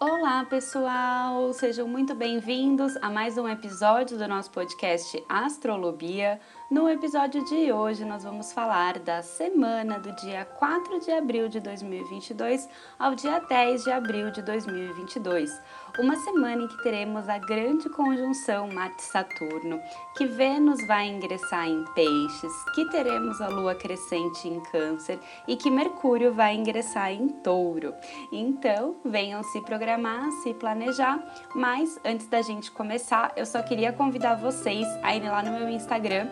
Olá, pessoal! Sejam muito bem-vindos a mais um episódio do nosso podcast Astrolobia. No episódio de hoje, nós vamos falar da semana do dia 4 de abril de 2022 ao dia 10 de abril de 2022 uma semana em que teremos a grande conjunção Marte-Saturno, que Vênus vai ingressar em Peixes, que teremos a Lua crescente em Câncer e que Mercúrio vai ingressar em Touro. Então, venham se programar, se planejar, mas antes da gente começar, eu só queria convidar vocês a irem lá no meu Instagram,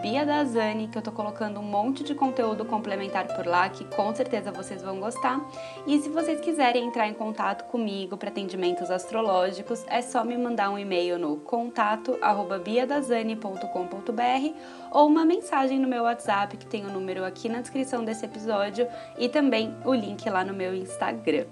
@biadazani, que eu tô colocando um monte de conteúdo complementar por lá que com certeza vocês vão gostar. E se vocês quiserem entrar em contato comigo para astrológicos, é só me mandar um e-mail no contato biadazani.com.br ou uma mensagem no meu WhatsApp, que tem o número aqui na descrição desse episódio e também o link lá no meu Instagram.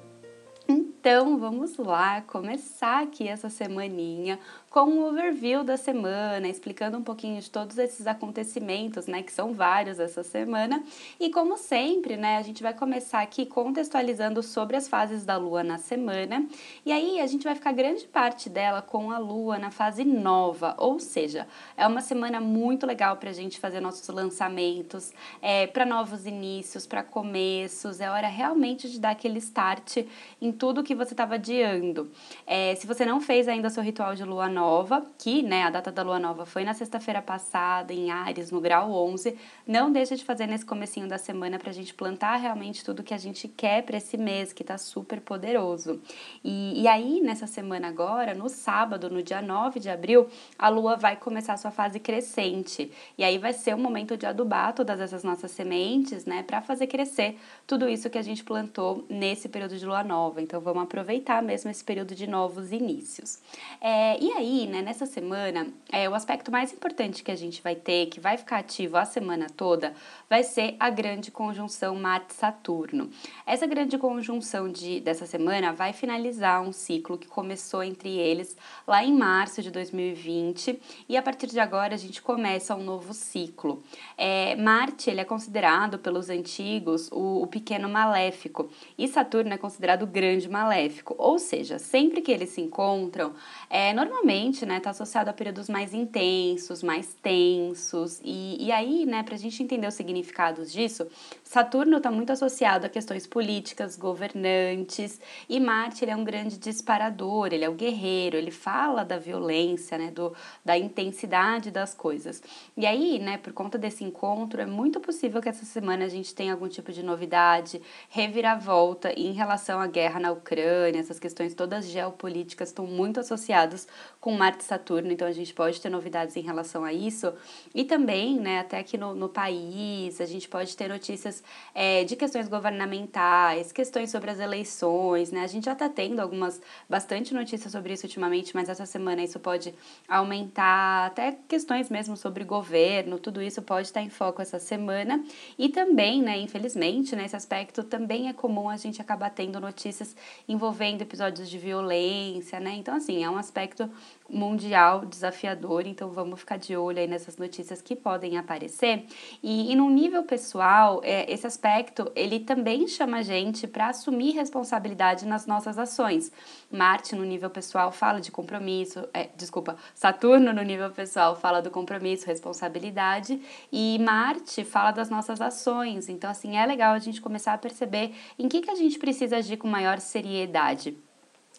Então, vamos lá começar aqui essa semaninha com um overview da semana, explicando um pouquinho de todos esses acontecimentos, né, que são vários essa semana. E como sempre, né, a gente vai começar aqui contextualizando sobre as fases da lua na semana. E aí a gente vai ficar grande parte dela com a lua na fase nova, ou seja, é uma semana muito legal para a gente fazer nossos lançamentos, é, para novos inícios, para começos. É hora realmente de dar aquele start em tudo que você estava adiando. É, se você não fez ainda seu ritual de lua nova, nova, que né, a data da lua nova foi na sexta-feira passada, em Ares, no grau 11. Não deixa de fazer nesse comecinho da semana para a gente plantar realmente tudo que a gente quer para esse mês, que está super poderoso. E, e aí, nessa semana agora, no sábado, no dia 9 de abril, a lua vai começar a sua fase crescente. E aí vai ser o momento de adubar todas essas nossas sementes, né, para fazer crescer tudo isso que a gente plantou nesse período de lua nova. Então, vamos aproveitar mesmo esse período de novos inícios. É, e aí, aí, né, nessa semana, é, o aspecto mais importante que a gente vai ter, que vai ficar ativo a semana toda, vai ser a grande conjunção Marte-Saturno. Essa grande conjunção de, dessa semana vai finalizar um ciclo que começou entre eles lá em março de 2020 e a partir de agora a gente começa um novo ciclo. É, Marte ele é considerado pelos antigos o, o pequeno maléfico e Saturno é considerado o grande maléfico, ou seja, sempre que eles se encontram, é, normalmente geralmente, né, está associado a períodos mais intensos, mais tensos. E, e aí, né, para a gente entender os significados disso, Saturno está muito associado a questões políticas, governantes, e Marte ele é um grande disparador, ele é o guerreiro, ele fala da violência, né, do, da intensidade das coisas. E aí, né, por conta desse encontro, é muito possível que essa semana a gente tenha algum tipo de novidade, reviravolta em relação à guerra na Ucrânia, essas questões todas geopolíticas estão muito associadas com Marte e Saturno, então a gente pode ter novidades em relação a isso. E também, né, até aqui no, no país, a gente pode ter notícias é, de questões governamentais, questões sobre as eleições, né? A gente já está tendo algumas, bastante notícias sobre isso ultimamente, mas essa semana isso pode aumentar, até questões mesmo sobre governo, tudo isso pode estar em foco essa semana. E também, né, infelizmente, nesse aspecto, também é comum a gente acabar tendo notícias envolvendo episódios de violência, né? Então, assim, é um aspecto mundial desafiador, então vamos ficar de olho aí nessas notícias que podem aparecer. E, e no nível pessoal, é, esse aspecto ele também chama a gente para assumir responsabilidade nas nossas ações. Marte no nível pessoal fala de compromisso, é, desculpa, Saturno no nível pessoal fala do compromisso, responsabilidade e Marte fala das nossas ações. Então assim é legal a gente começar a perceber em que que a gente precisa agir com maior seriedade.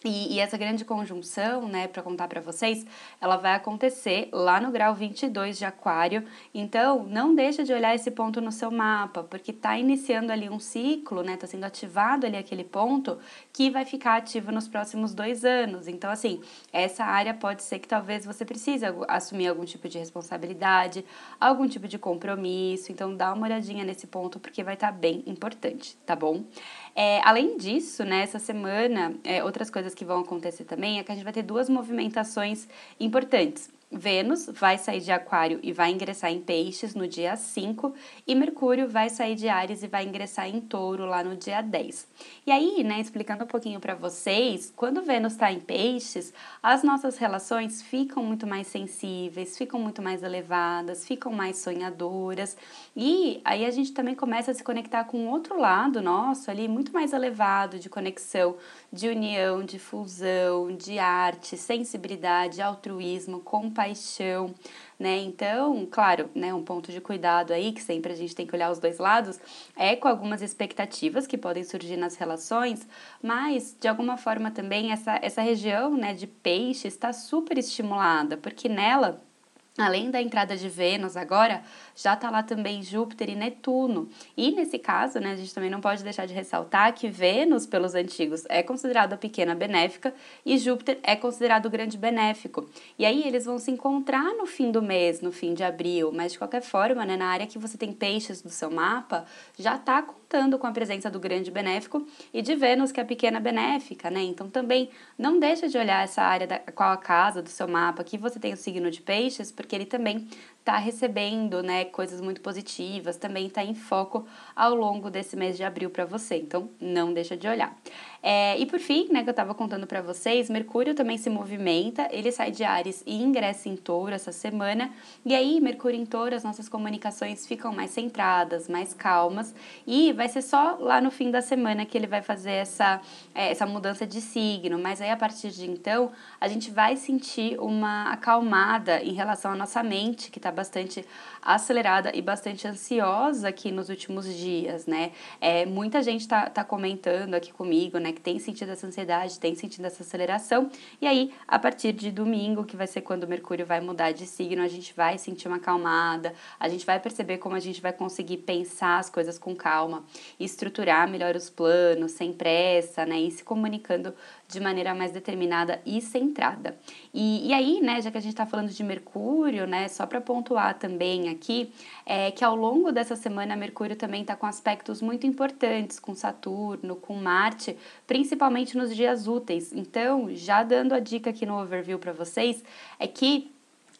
E, e, essa grande conjunção, né, para contar para vocês, ela vai acontecer lá no grau 22 de Aquário. Então, não deixa de olhar esse ponto no seu mapa, porque está iniciando ali um ciclo, né, está sendo ativado ali aquele ponto que vai ficar ativo nos próximos dois anos. Então, assim, essa área pode ser que talvez você precise assumir algum tipo de responsabilidade, algum tipo de compromisso. Então, dá uma olhadinha nesse ponto, porque vai estar tá bem importante, tá bom? É, além disso, né, essa semana, é, outras coisas que vão acontecer também é que a gente vai ter duas movimentações importantes. Vênus vai sair de Aquário e vai ingressar em Peixes no dia 5, e Mercúrio vai sair de Ares e vai ingressar em Touro lá no dia 10. E aí, né, explicando um pouquinho para vocês, quando Vênus está em Peixes, as nossas relações ficam muito mais sensíveis, ficam muito mais elevadas, ficam mais sonhadoras, e aí a gente também começa a se conectar com outro lado nosso ali, muito mais elevado de conexão, de união, de fusão, de arte, sensibilidade, altruísmo, compaixão, né? Então, claro, né, um ponto de cuidado aí, que sempre a gente tem que olhar os dois lados, é com algumas expectativas que podem surgir nas relações, mas de alguma forma também essa, essa região, né, de peixe está super estimulada, porque nela Além da entrada de Vênus agora, já está lá também Júpiter e Netuno. E nesse caso, né, a gente também não pode deixar de ressaltar que Vênus, pelos antigos, é considerada pequena benéfica e Júpiter é considerado grande benéfico. E aí eles vão se encontrar no fim do mês, no fim de abril, mas de qualquer forma, né, na área que você tem peixes do seu mapa, já está contando com a presença do grande benéfico e de Vênus, que é a pequena benéfica, né? Então também não deixa de olhar essa área da qual a casa do seu mapa que você tem o signo de peixes, porque ele também está recebendo né, coisas muito positivas, também está em foco ao longo desse mês de abril para você. Então, não deixa de olhar. É, e por fim, né, que eu estava contando para vocês, Mercúrio também se movimenta, ele sai de Ares e ingressa em Touro essa semana. E aí, Mercúrio em Touro, as nossas comunicações ficam mais centradas, mais calmas. E vai ser só lá no fim da semana que ele vai fazer essa, é, essa mudança de signo. Mas aí, a partir de então, a gente vai sentir uma acalmada em relação à nossa mente, que está bastante acelerada e bastante ansiosa aqui nos últimos dias, né? É, muita gente tá, tá comentando aqui comigo, né, que tem sentido essa ansiedade, tem sentido essa aceleração. E aí, a partir de domingo, que vai ser quando o Mercúrio vai mudar de signo, a gente vai sentir uma acalmada, a gente vai perceber como a gente vai conseguir pensar as coisas com calma, estruturar melhor os planos, sem pressa, né, e se comunicando de maneira mais determinada e centrada. E, e aí, né, já que a gente está falando de Mercúrio, né, só para pontuar também aqui, é que ao longo dessa semana Mercúrio também está com aspectos muito importantes com Saturno, com Marte, principalmente nos dias úteis. Então, já dando a dica aqui no overview para vocês, é que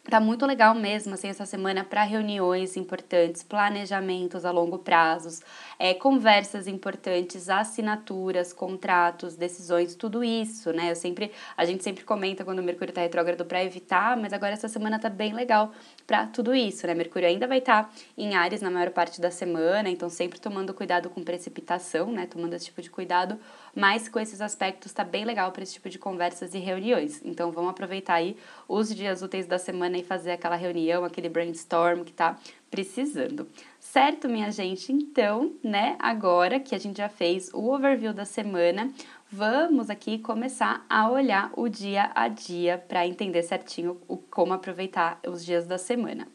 Tá muito legal mesmo, assim, essa semana para reuniões importantes, planejamentos a longo prazo, é, conversas importantes, assinaturas, contratos, decisões, tudo isso, né? Eu sempre, a gente sempre comenta quando o Mercúrio tá retrógrado para evitar, mas agora essa semana tá bem legal para tudo isso, né? Mercúrio ainda vai estar tá em Ares na maior parte da semana, então sempre tomando cuidado com precipitação, né? Tomando esse tipo de cuidado, mas com esses aspectos tá bem legal para esse tipo de conversas e reuniões. Então vamos aproveitar aí os dias úteis da semana e fazer aquela reunião, aquele brainstorm que tá precisando. Certo, minha gente? Então, né, agora que a gente já fez o overview da semana, vamos aqui começar a olhar o dia a dia para entender certinho o, como aproveitar os dias da semana.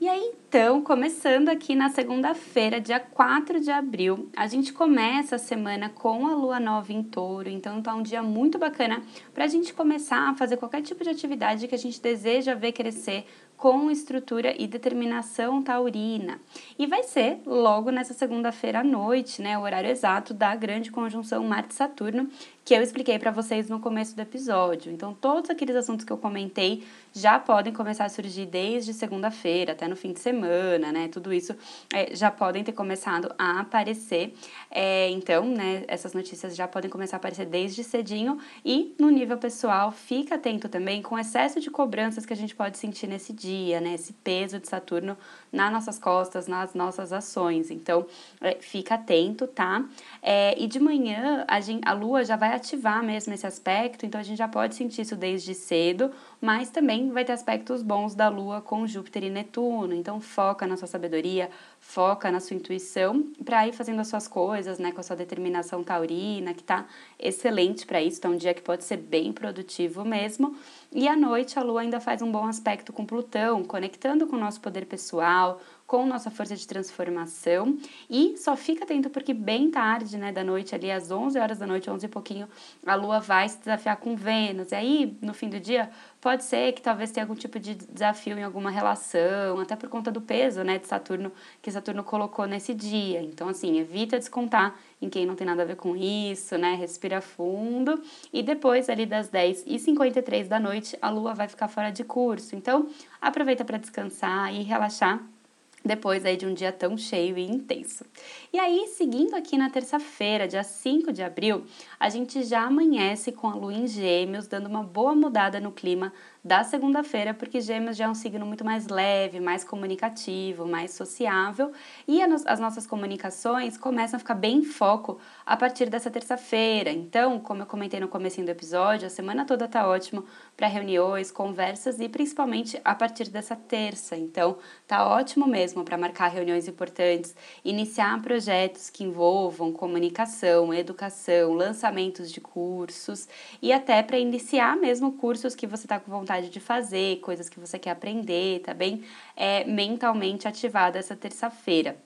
E aí, então, começando aqui na segunda-feira, dia 4 de abril, a gente começa a semana com a lua nova em touro, então tá um dia muito bacana para a gente começar a fazer qualquer tipo de atividade que a gente deseja ver crescer com estrutura e determinação taurina. E vai ser logo nessa segunda-feira à noite, né, o horário exato da grande conjunção Marte-Saturno, que eu expliquei para vocês no começo do episódio. Então, todos aqueles assuntos que eu comentei já podem começar a surgir desde segunda-feira até no fim de semana, né? Tudo isso é, já podem ter começado a aparecer. É, então, né, essas notícias já podem começar a aparecer desde cedinho e no nível pessoal, fica atento também com o excesso de cobranças que a gente pode sentir nesse dia, né? Esse peso de Saturno nas nossas costas, nas nossas ações. Então, é, fica atento, tá? É, e de manhã a, gente, a Lua já vai ativar mesmo esse aspecto, então a gente já pode sentir isso desde cedo, mas também vai ter aspectos bons da Lua com Júpiter e Netuno. Então, foca na sua sabedoria, foca na sua intuição para ir fazendo as suas coisas, né, com a sua determinação taurina, que tá excelente para isso, então é um dia que pode ser bem produtivo mesmo. E à noite a lua ainda faz um bom aspecto com Plutão, conectando com o nosso poder pessoal, com nossa força de transformação. E só fica atento porque bem tarde, né, da noite, ali às 11 horas da noite, 11 e pouquinho, a Lua vai se desafiar com Vênus. E aí, no fim do dia, pode ser que talvez tenha algum tipo de desafio em alguma relação, até por conta do peso, né, de Saturno, que Saturno colocou nesse dia. Então, assim, evita descontar em quem não tem nada a ver com isso, né? Respira fundo. E depois, ali das 10h53 da noite, a lua vai ficar fora de curso. Então, aproveita para descansar e relaxar depois aí de um dia tão cheio e intenso. E aí, seguindo aqui na terça-feira, dia 5 de abril, a gente já amanhece com a lua em Gêmeos, dando uma boa mudada no clima da segunda-feira, porque Gêmeos já é um signo muito mais leve, mais comunicativo, mais sociável, e as nossas comunicações começam a ficar bem em foco a partir dessa terça-feira. Então, como eu comentei no começo do episódio, a semana toda tá ótimo para reuniões, conversas e principalmente a partir dessa terça. Então, tá ótimo mesmo para marcar reuniões importantes, iniciar projetos que envolvam comunicação, educação, lançamentos de cursos e até para iniciar mesmo cursos que você está com vontade vontade de fazer, coisas que você quer aprender, tá bem é, mentalmente ativado essa terça-feira.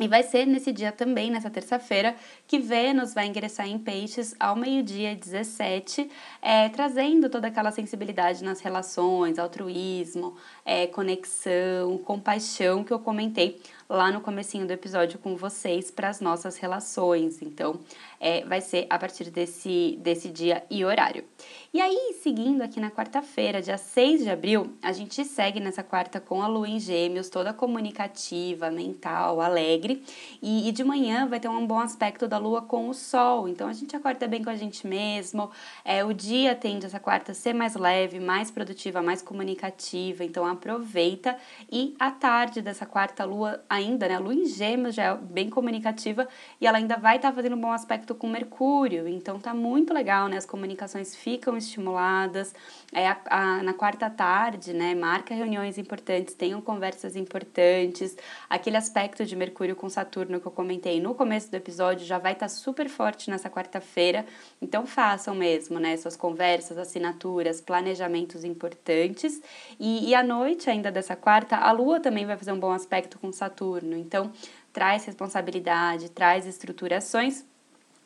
E vai ser nesse dia também, nessa terça-feira, que Vênus vai ingressar em Peixes ao meio-dia 17, é, trazendo toda aquela sensibilidade nas relações, altruísmo, é, conexão, compaixão que eu comentei lá no comecinho do episódio com vocês para as nossas relações. Então, é, vai ser a partir desse, desse dia e horário. E aí, seguindo aqui na quarta-feira, dia 6 de abril, a gente segue nessa quarta com a lua em gêmeos, toda comunicativa, mental, alegre. E, e de manhã vai ter um bom aspecto da lua com o sol. Então, a gente acorda bem com a gente mesmo. É, o dia tende essa quarta a ser mais leve, mais produtiva, mais comunicativa. Então, aproveita. E à tarde dessa quarta, a lua ainda, né? A lua em gêmeos já é bem comunicativa e ela ainda vai estar tá fazendo um bom aspecto com Mercúrio. Então, tá muito legal, né? As comunicações ficam estimuladas. É, a, a, na quarta tarde, né? Marca reuniões importantes, tenham conversas importantes. Aquele aspecto de Mercúrio com Saturno que eu comentei no começo do episódio já vai estar tá super forte nessa quarta-feira. Então, façam mesmo, né? Suas conversas, assinaturas, planejamentos importantes. E, e à noite ainda dessa quarta, a Lua também vai fazer um bom aspecto com Saturno. Então, traz responsabilidade, traz estruturações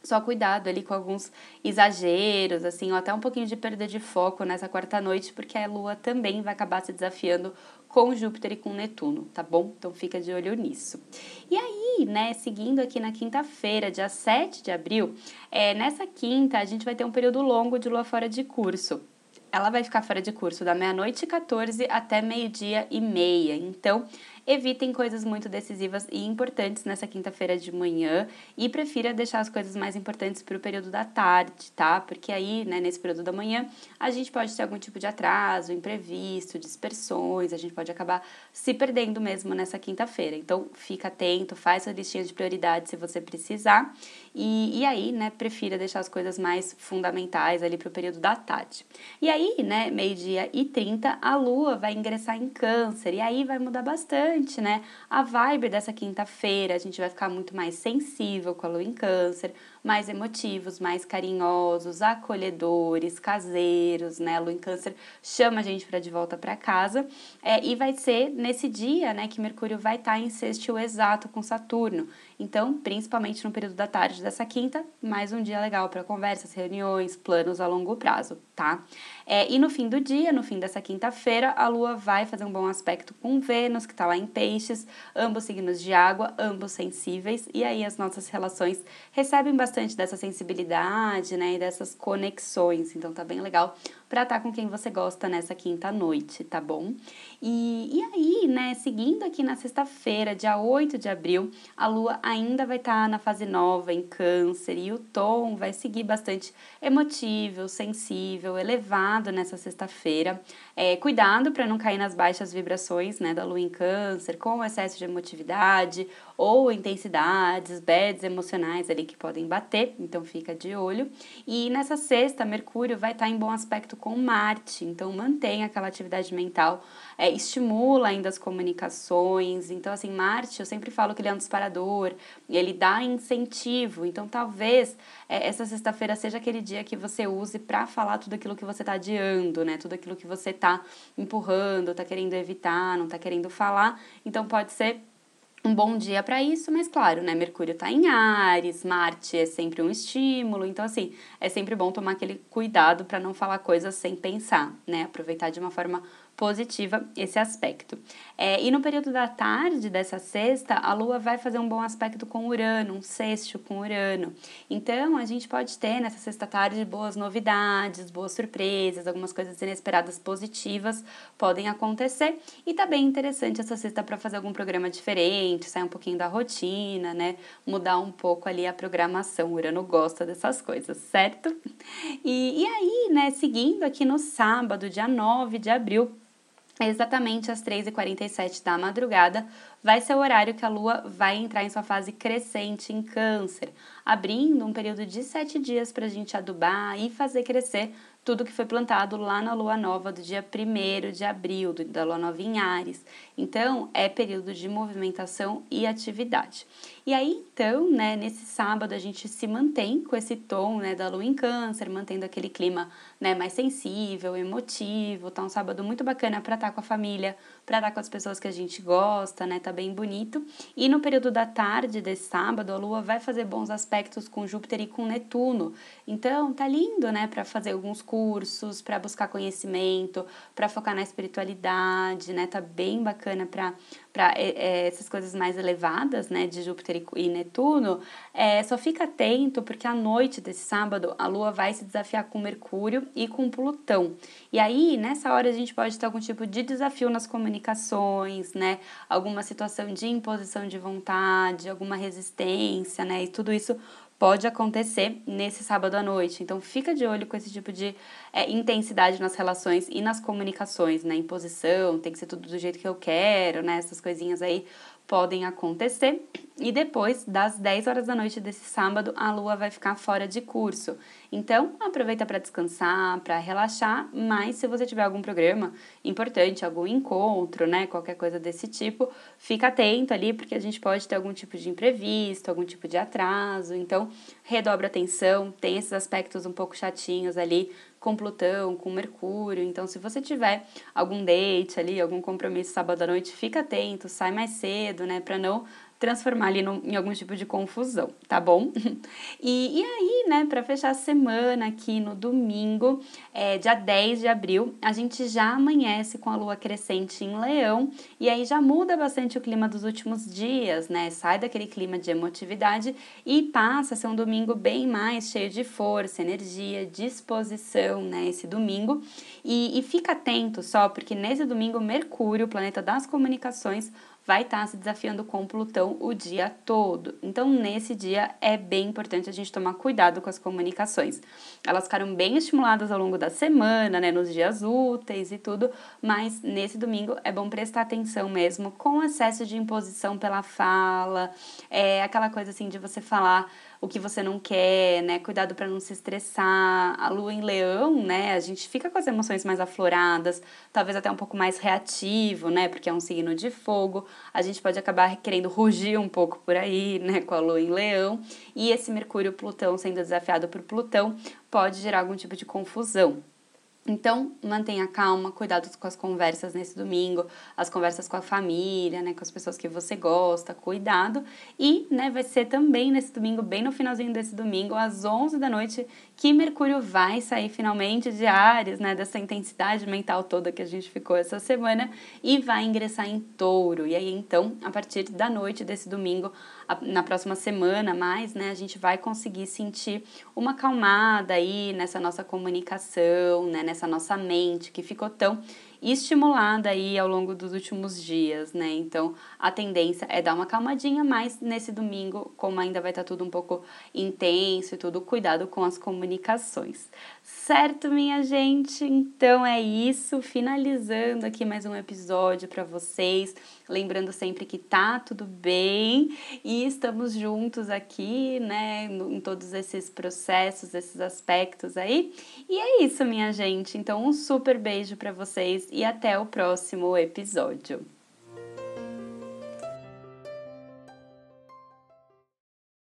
só cuidado ali com alguns exageros, assim, ou até um pouquinho de perda de foco nessa quarta noite, porque a Lua também vai acabar se desafiando com Júpiter e com Netuno, tá bom? Então fica de olho nisso. E aí, né, seguindo aqui na quinta-feira, dia 7 de abril, é, nessa quinta a gente vai ter um período longo de Lua fora de curso ela vai ficar fora de curso da meia-noite e 14 até meio-dia e meia. Então, evitem coisas muito decisivas e importantes nessa quinta-feira de manhã e prefira deixar as coisas mais importantes para o período da tarde, tá? Porque aí, né, nesse período da manhã, a gente pode ter algum tipo de atraso, imprevisto, dispersões, a gente pode acabar se perdendo mesmo nessa quinta-feira. Então, fica atento, faz sua listinha de prioridades se você precisar e, e aí, né, prefira deixar as coisas mais fundamentais ali para o período da tarde. E aí, né, meio-dia e 30, a lua vai ingressar em câncer e aí vai mudar bastante né? A vibe dessa quinta-feira, a gente vai ficar muito mais sensível com a lua em câncer, mais emotivos, mais carinhosos, acolhedores, caseiros, né? A lua em câncer chama a gente para de volta para casa. É, e vai ser nesse dia, né, que Mercúrio vai estar tá em sextil exato com Saturno. Então, principalmente no período da tarde dessa quinta, mais um dia legal para conversas, reuniões, planos a longo prazo, tá? É, e no fim do dia, no fim dessa quinta-feira, a Lua vai fazer um bom aspecto com Vênus, que está lá em Peixes, ambos signos de água, ambos sensíveis, e aí as nossas relações recebem bastante dessa sensibilidade, né, e dessas conexões. Então tá bem legal para estar tá com quem você gosta nessa quinta noite, tá bom? E, e aí, né, seguindo aqui na sexta-feira, dia 8 de abril, a lua ainda vai estar tá na fase nova em Câncer e o tom vai seguir bastante emotivo, sensível, elevado nessa sexta-feira. É, cuidado para não cair nas baixas vibrações, né, da lua em Câncer, com excesso de emotividade ou intensidades, bads emocionais ali que podem bater, então fica de olho. E nessa sexta, Mercúrio vai estar em bom aspecto com Marte, então mantém aquela atividade mental, é, estimula ainda as comunicações. Então, assim, Marte, eu sempre falo que ele é um disparador, ele dá incentivo, então talvez é, essa sexta-feira seja aquele dia que você use para falar tudo aquilo que você está adiando, né? Tudo aquilo que você está empurrando, está querendo evitar, não está querendo falar. Então pode ser um bom dia para isso, mas claro, né? Mercúrio está em Ares, Marte é sempre um estímulo, então assim, é sempre bom tomar aquele cuidado para não falar coisas sem pensar, né? Aproveitar de uma forma positiva esse aspecto. É, e no período da tarde dessa sexta, a Lua vai fazer um bom aspecto com Urano, um sexto com Urano. Então, a gente pode ter nessa sexta tarde boas novidades, boas surpresas, algumas coisas inesperadas positivas podem acontecer. E tá bem interessante essa sexta para fazer algum programa diferente, sair um pouquinho da rotina, né? Mudar um pouco ali a programação. O Urano gosta dessas coisas, certo? E, e aí, né, seguindo aqui no sábado, dia 9 de abril, exatamente às 3h47 da madrugada, vai ser o horário que a Lua vai entrar em sua fase crescente em Câncer, abrindo um período de sete dias para a gente adubar e fazer crescer tudo que foi plantado lá na lua nova do dia 1 de abril, da lua nova em Ares. Então, é período de movimentação e atividade. E aí, então, né, nesse sábado a gente se mantém com esse tom, né, da lua em câncer, mantendo aquele clima, né, mais sensível, emotivo, tá um sábado muito bacana para estar tá com a família, para estar tá com as pessoas que a gente gosta, né, tá bem bonito. E no período da tarde desse sábado, a lua vai fazer bons aspectos com Júpiter e com Netuno. Então, tá lindo, né, para fazer alguns cursos, para buscar conhecimento, para focar na espiritualidade, né, tá bem bacana para para é, é, essas coisas mais elevadas, né, de Júpiter e Netuno, é, só fica atento porque à noite desse sábado a Lua vai se desafiar com Mercúrio e com Plutão. E aí, nessa hora, a gente pode ter algum tipo de desafio nas comunicações, né, alguma situação de imposição de vontade, alguma resistência, né, e tudo isso pode acontecer nesse sábado à noite. Então, fica de olho com esse tipo de é, intensidade nas relações e nas comunicações, né? Imposição, tem que ser tudo do jeito que eu quero, né? Essas coisinhas aí podem acontecer. E depois das 10 horas da noite desse sábado, a lua vai ficar fora de curso. Então, aproveita para descansar, para relaxar, mas se você tiver algum programa importante, algum encontro, né, qualquer coisa desse tipo, fica atento ali, porque a gente pode ter algum tipo de imprevisto, algum tipo de atraso. Então, redobra atenção, tem esses aspectos um pouco chatinhos ali com Plutão, com Mercúrio. Então, se você tiver algum date ali, algum compromisso sábado à noite, fica atento, sai mais cedo, né, para não transformar ali no, em algum tipo de confusão, tá bom? E, e aí, né, para fechar a semana aqui no domingo, é, dia 10 de abril, a gente já amanhece com a lua crescente em Leão e aí já muda bastante o clima dos últimos dias, né? Sai daquele clima de emotividade e passa a ser um domingo bem mais cheio de força, energia, disposição, né? Esse domingo. E, e fica atento só, porque nesse domingo, Mercúrio, o planeta das comunicações, vai estar tá se desafiando com Plutão o dia todo. Então, nesse dia é bem importante a gente tomar cuidado com as comunicações. Elas ficaram bem estimuladas ao longo da semana, né, nos dias úteis e tudo, mas nesse domingo é bom prestar atenção mesmo com excesso de imposição pela fala, é aquela coisa assim de você falar o que você não quer, né? Cuidado para não se estressar. A lua em leão, né? A gente fica com as emoções mais afloradas, talvez até um pouco mais reativo, né? Porque é um signo de fogo. A gente pode acabar querendo rugir um pouco por aí, né? Com a lua em leão. E esse Mercúrio Plutão sendo desafiado por Plutão pode gerar algum tipo de confusão. Então, mantenha calma, cuidado com as conversas nesse domingo, as conversas com a família, né, com as pessoas que você gosta, cuidado. E, né, vai ser também nesse domingo, bem no finalzinho desse domingo, às 11 da noite, que Mercúrio vai sair finalmente de Ares, né, dessa intensidade mental toda que a gente ficou essa semana e vai ingressar em Touro. E aí, então, a partir da noite desse domingo, na próxima semana mais, né, a gente vai conseguir sentir uma calmada aí nessa nossa comunicação, né, nessa nossa mente que ficou tão estimulada aí ao longo dos últimos dias, né? Então a tendência é dar uma calmadinha, mas nesse domingo, como ainda vai estar tá tudo um pouco intenso e tudo, cuidado com as comunicações. Certo, minha gente? Então é isso, finalizando aqui mais um episódio para vocês. Lembrando sempre que tá tudo bem e estamos juntos aqui, né, em todos esses processos, esses aspectos aí. E é isso, minha gente. Então, um super beijo para vocês e até o próximo episódio.